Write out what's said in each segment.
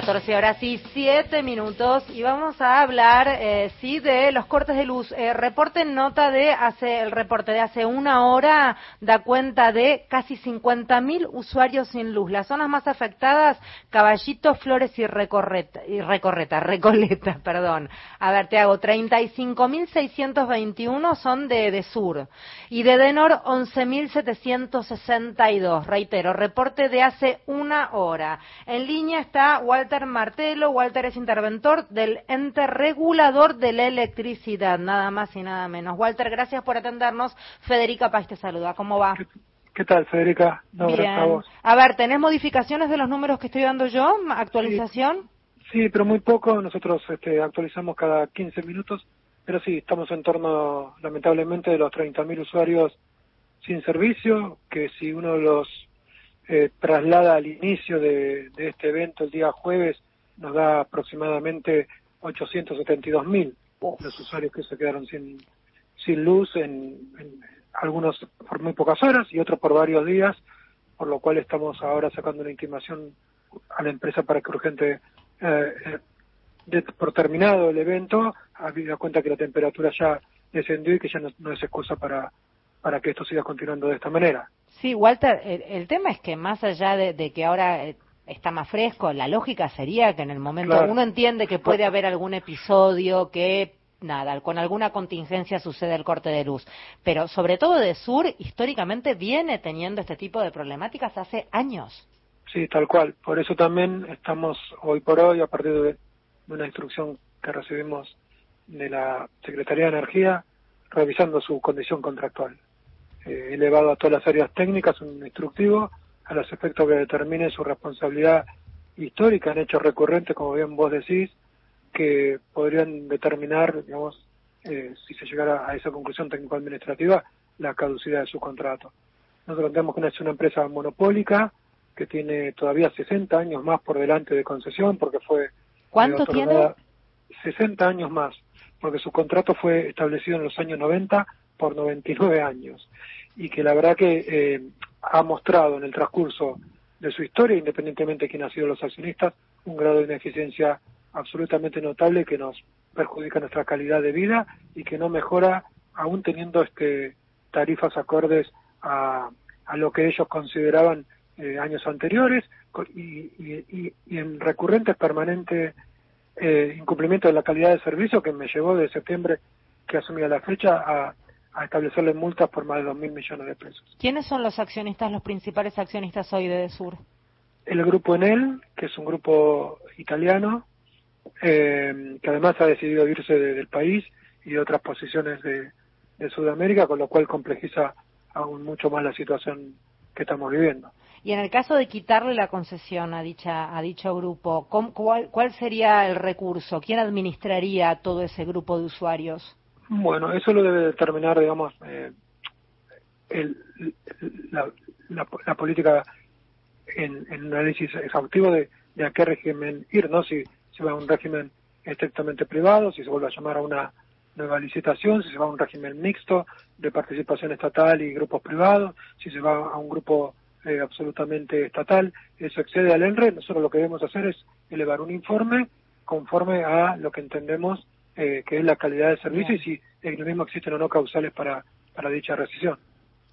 14 horas y 7 minutos y vamos a hablar, eh, sí, de los cortes de luz. Eh, reporte nota de hace, el reporte de hace una hora da cuenta de casi 50.000 usuarios sin luz. Las zonas más afectadas, Caballito, Flores y Recorreta, y Recorreta, Recoleta, perdón. A ver, te hago 35.621 son de, de sur y de Denor 11.762. Reitero, reporte de hace una hora. En línea está Walter Walter Martelo. Walter es interventor del ente regulador de la electricidad, nada más y nada menos. Walter, gracias por atendernos. Federica Paz te saluda. ¿Cómo va? ¿Qué tal, Federica? Bien. A, ver, ¿tenés modificaciones de los números que estoy dando yo? ¿Actualización? Sí, pero muy poco. Nosotros este, actualizamos cada 15 minutos. Pero sí, estamos en torno, lamentablemente, de los 30.000 usuarios sin servicio, que si uno los eh, traslada al inicio de, este evento el día jueves, nos da aproximadamente 872 mil los usuarios que se quedaron sin, sin luz, en, algunos por muy pocas horas y otros por varios días, por lo cual estamos ahora sacando una intimación a la empresa para que urgente, eh, eh por terminado el evento, habida cuenta que la temperatura ya descendió y que ya no, es excusa para, para que esto siga continuando de esta manera. Sí, Walter, el, tema es que más allá de, que ahora eh, está más fresco, la lógica sería que en el momento uno entiende que puede haber algún episodio que nada, con alguna contingencia sucede el corte de luz, pero sobre todo de sur históricamente viene teniendo este tipo de problemáticas hace años. Sí, tal cual. Por eso también estamos hoy por hoy, a partir de una instrucción que recibimos de la Secretaría de Energía, revisando su condición contractual eh, elevado a todas las áreas técnicas, un instructivo a los efectos que determine su responsabilidad histórica en hechos recurrentes, como bien vos decís, que podrían determinar, digamos, eh, si se llegara a esa conclusión técnico-administrativa, la caducidad de su contrato. Nosotros entendemos que es una empresa monopólica que tiene todavía 60 años más por delante de concesión, porque fue... ¿Cuánto tiene? 60 años más, porque su contrato fue establecido en los años 90 por 99 años y que la verdad que eh, ha mostrado en el transcurso de su historia, independientemente de quién han sido los accionistas, un grado de ineficiencia absolutamente notable que nos perjudica nuestra calidad de vida y que no mejora aún teniendo este tarifas acordes a, a lo que ellos consideraban eh, años anteriores y, y, y, en recurrentes permanentes eh, incumplimiento de la calidad de servicio que me llevó de septiembre que asumía la fecha a a establecerle multas por más de 2.000 millones de pesos. ¿Quiénes son los accionistas, los principales accionistas hoy de Sur? El grupo Enel, que es un grupo italiano, eh, que además ha decidido irse del país y de otras posiciones de, Sudamérica, con lo cual complejiza aún mucho más la situación que estamos viviendo. Y en el caso de quitarle la concesión a dicha a dicho grupo, cuál, ¿cuál sería el recurso? ¿Quién administraría todo ese grupo de usuarios? Bueno, eso lo debe determinar, digamos, eh, el, la, la, política en, un análisis exhaustivo de, a qué régimen ir, ¿no? Si se va a un régimen estrictamente privado, si se vuelve a llamar a una nueva licitación, si se va a un régimen mixto de participación estatal y grupos privados, si se va a un grupo eh, absolutamente estatal, eso excede al ENRE, nosotros lo que debemos hacer es elevar un informe conforme a lo que entendemos eh, que es la calidad del servicio y si en lo mismo existen o no causales para, para dicha rescisión.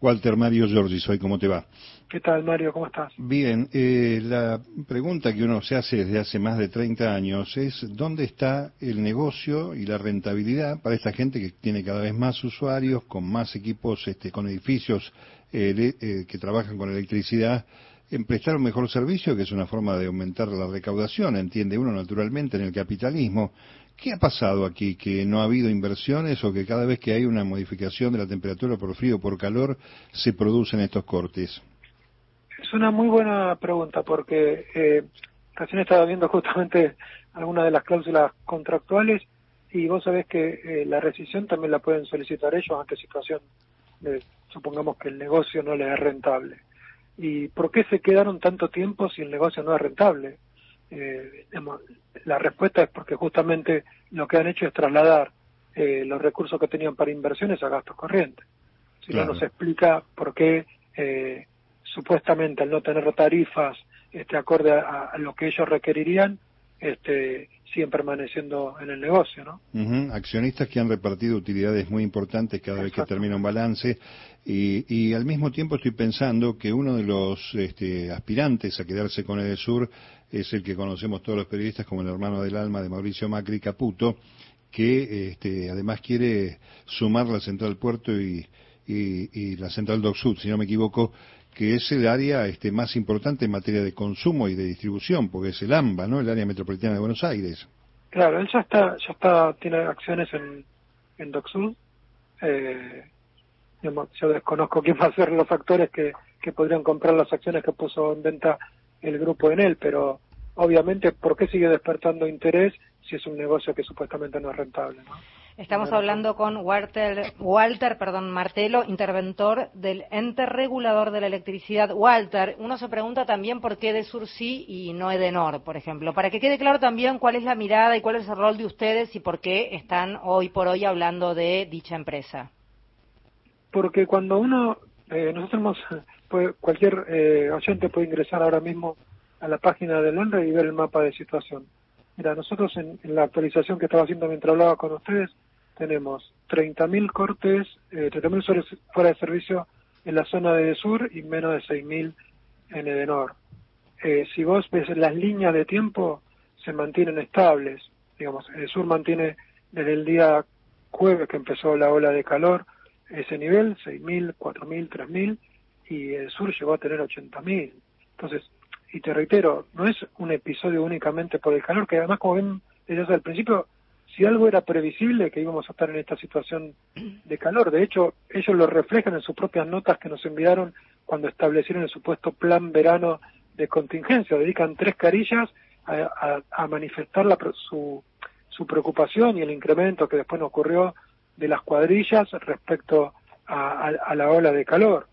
Walter Mario Giorgi, soy, ¿cómo te va? ¿Qué tal, Mario? ¿Cómo estás? Bien, eh, la pregunta que uno se hace desde hace más de 30 años es ¿dónde está el negocio y la rentabilidad para esta gente que tiene cada vez más usuarios, con más equipos, este, con edificios eh, eh, que trabajan con electricidad, en prestar un mejor servicio, que es una forma de aumentar la recaudación, entiende uno naturalmente en el capitalismo, ¿Qué ha pasado aquí? ¿Que no ha habido inversiones o que cada vez que hay una modificación de la temperatura por frío o por calor se producen estos cortes? Es una muy buena pregunta porque eh, recién estaba viendo justamente algunas de las cláusulas contractuales y vos sabés que eh, la rescisión también la pueden solicitar ellos ante situación de, supongamos que el negocio no le es rentable. ¿Y por qué se quedaron tanto tiempo si el negocio no es rentable? Eh, la respuesta es porque justamente lo que han hecho es trasladar eh, los recursos que tenían para inversiones a gastos corrientes. Si no nos explica por qué eh, supuestamente al no tener tarifas este acorde a, lo que ellos requerirían, este, siguen permaneciendo en el negocio, ¿no? Accionistas que han repartido utilidades muy importantes cada vez que termina un balance. Y, al mismo tiempo estoy pensando que uno de los este, aspirantes a quedarse con Edesur es el que conocemos todos los periodistas como el hermano del alma de Mauricio Macri Caputo, que este, además quiere sumar la central puerto y, y, la central Dock Sud, si no me equivoco, que es el área este, más importante en materia de consumo y de distribución, porque es el AMBA, ¿no? El área metropolitana de Buenos Aires. Claro, él ya está, ya está, tiene acciones en, en. Eh, yo desconozco quién va a ser los factores que, que podrían comprar las acciones que puso en venta el grupo en él, pero obviamente, ¿por qué sigue despertando interés si es un negocio que supuestamente no es rentable? ¿no? Estamos hablando con Walter, Walter perdón, Martelo, interventor del ente regulador de la electricidad. Walter, uno se pregunta también por qué de Sur sí y no Edenor, por ejemplo. Para que quede claro también cuál es la mirada y cuál es el rol de ustedes y por qué están hoy por hoy hablando de dicha empresa. Porque cuando uno, eh, nosotros pues, cualquier eh, oyente puede ingresar ahora mismo a la página del ENRE y ver el mapa de situación. Mira, nosotros en, la actualización que estaba haciendo mientras hablaba con ustedes, tenemos 30.000 cortes, eh, 30.000 usuarios fuera de servicio en la zona de sur y menos de 6.000 en Edenor. Eh, si vos ves las líneas de tiempo, se mantienen estables. Digamos, el sur mantiene desde el día jueves que empezó la ola de calor ese nivel, 6.000, 4.000, 3.000, y el sur llegó a tener 80.000. Entonces, y te reitero, no es un episodio únicamente por el calor, que además, como ven desde el principio, si algo era previsible que íbamos a estar en esta situación de calor. De hecho, ellos lo reflejan en sus propias notas que nos enviaron cuando establecieron el supuesto plan verano de contingencia. Dedican tres carillas a, manifestar la, su, su preocupación y el incremento que después nos ocurrió de las cuadrillas respecto a, la ola de calor.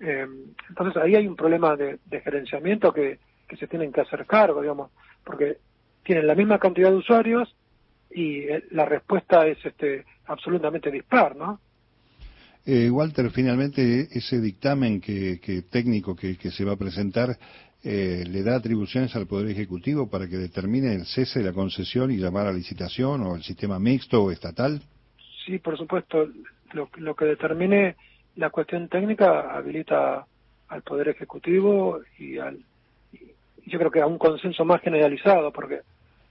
Eh, entonces ahí hay un problema de, de gerenciamiento que, que se tienen que hacer cargo, digamos, porque tienen la misma cantidad de usuarios, y eh, la respuesta es este, absolutamente dispar, ¿no? Eh, Walter, finalmente ese dictamen que, técnico que, se va a presentar eh, le da atribuciones al Poder Ejecutivo para que determine el cese de la concesión y llamar a licitación o el sistema mixto o estatal. Sí, por supuesto. Lo, lo que determine la cuestión técnica habilita al Poder Ejecutivo y al y yo creo que a un consenso más generalizado, porque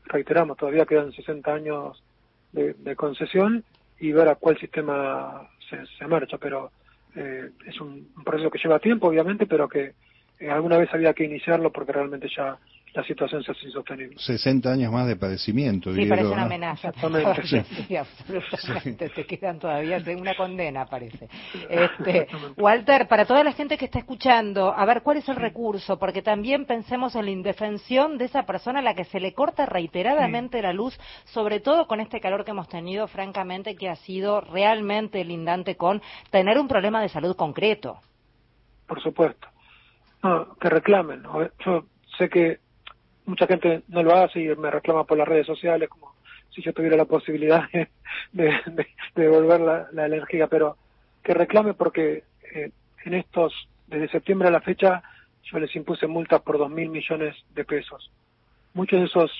reiteramos, todavía quedan 60 años de, concesión y ver a cuál sistema se, marcha, pero eh, es un, proceso que lleva tiempo, obviamente, pero que eh, alguna vez había que iniciarlo porque realmente ya la situación se hace insostenible. 60 años más de padecimiento. Sí, parece una amenaza. Exactamente. Sí. absolutamente. Te quedan todavía una condena, parece. Este, Walter, para toda la gente que está escuchando, a ver, ¿cuál es el recurso? Porque también pensemos en la indefensión de esa persona a la que se le corta reiteradamente la luz, sobre todo con este calor que hemos tenido, francamente, que ha sido realmente lindante con tener un problema de salud concreto. Por supuesto. No, que reclamen. Yo sé que mucha gente no lo hace y me reclama por las redes sociales como si yo tuviera la posibilidad de, devolver la, energía, pero que reclame porque eh, en estos, desde septiembre a la fecha, yo les impuse multas por dos mil millones de pesos. Muchos de esos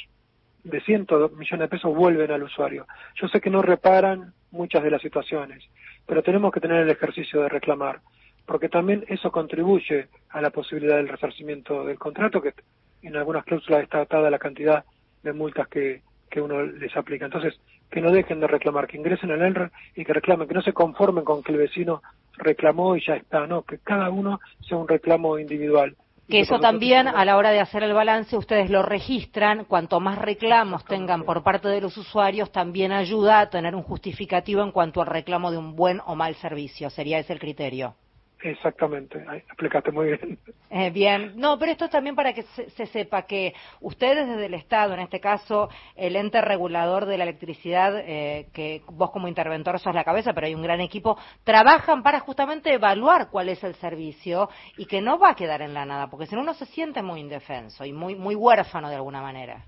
de cientos millones de pesos vuelven al usuario. Yo sé que no reparan muchas de las situaciones, pero tenemos que tener el ejercicio de reclamar, porque también eso contribuye a la posibilidad del resarcimiento del contrato, que en algunas cláusulas está atada la cantidad de multas que, que uno les aplica. Entonces, que no dejen de reclamar, que ingresen al ENRE y que reclamen, que no se conformen con que el vecino reclamó y ya está, no, que cada uno sea un reclamo individual. Que eso también, a la hora de hacer el balance, ustedes lo registran. Cuanto más reclamos tengan por parte de los usuarios, también ayuda a tener un justificativo en cuanto al reclamo de un buen o mal servicio. ¿Sería ese el criterio? Exactamente, explicaste muy bien. Eh, bien, no, pero esto es también para que se, sepa que ustedes desde el Estado, en este caso el ente regulador de la electricidad, eh, que vos como interventor sos la cabeza, pero hay un gran equipo, trabajan para justamente evaluar cuál es el servicio y que no va a quedar en la nada, porque si no uno se siente muy indefenso y muy, muy huérfano de alguna manera.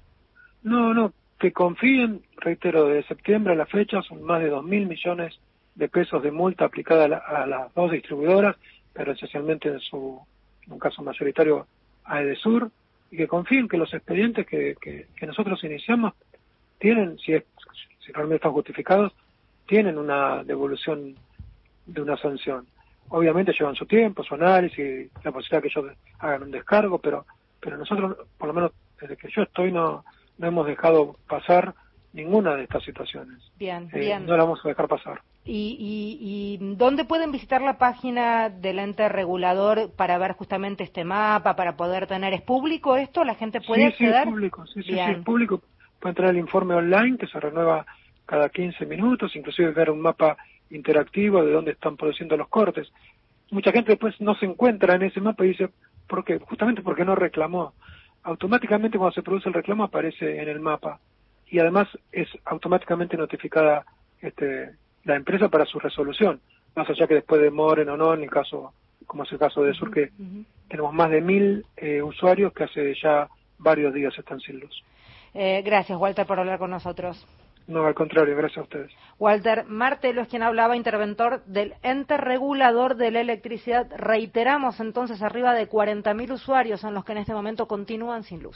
No, no, que confíen, reitero, de septiembre a la fecha son más de dos mil millones de pesos de multa aplicada a, las dos distribuidoras, pero esencialmente en su un caso mayoritario a Edesur. y que confíen que los expedientes que, que, nosotros iniciamos tienen, si, es, si realmente están justificados, tienen una devolución de una sanción. Obviamente llevan su tiempo, su análisis, la posibilidad que ellos hagan un descargo, pero, pero nosotros, por lo menos desde que yo estoy, no, no hemos dejado pasar ninguna de estas situaciones. Bien, eh, bien. No la vamos a dejar pasar. ¿Y, y, dónde pueden visitar la página del ente regulador para ver justamente este mapa, para poder tener? ¿Es público esto? ¿La gente puede acceder? Sí, es público. Sí, sí, sí, es público. Puede entrar el informe online que se renueva cada 15 minutos, inclusive ver un mapa interactivo de dónde están produciendo los cortes. Mucha gente después no se encuentra en ese mapa y dice, ¿por qué? Justamente porque no reclamó. Automáticamente cuando se produce el reclamo aparece en el mapa y además es automáticamente notificada este, la empresa para su resolución, más allá que después demoren o no, en el caso, como es el caso de Sur, que tenemos más de mil eh, usuarios que hace ya varios días están sin luz. Eh, gracias, Walter, por hablar con nosotros. No, al contrario, gracias a ustedes. Walter Martelo es quien hablaba, interventor del ente regulador de la electricidad. Reiteramos entonces, arriba de 40.000 usuarios son los que en este momento continúan sin luz.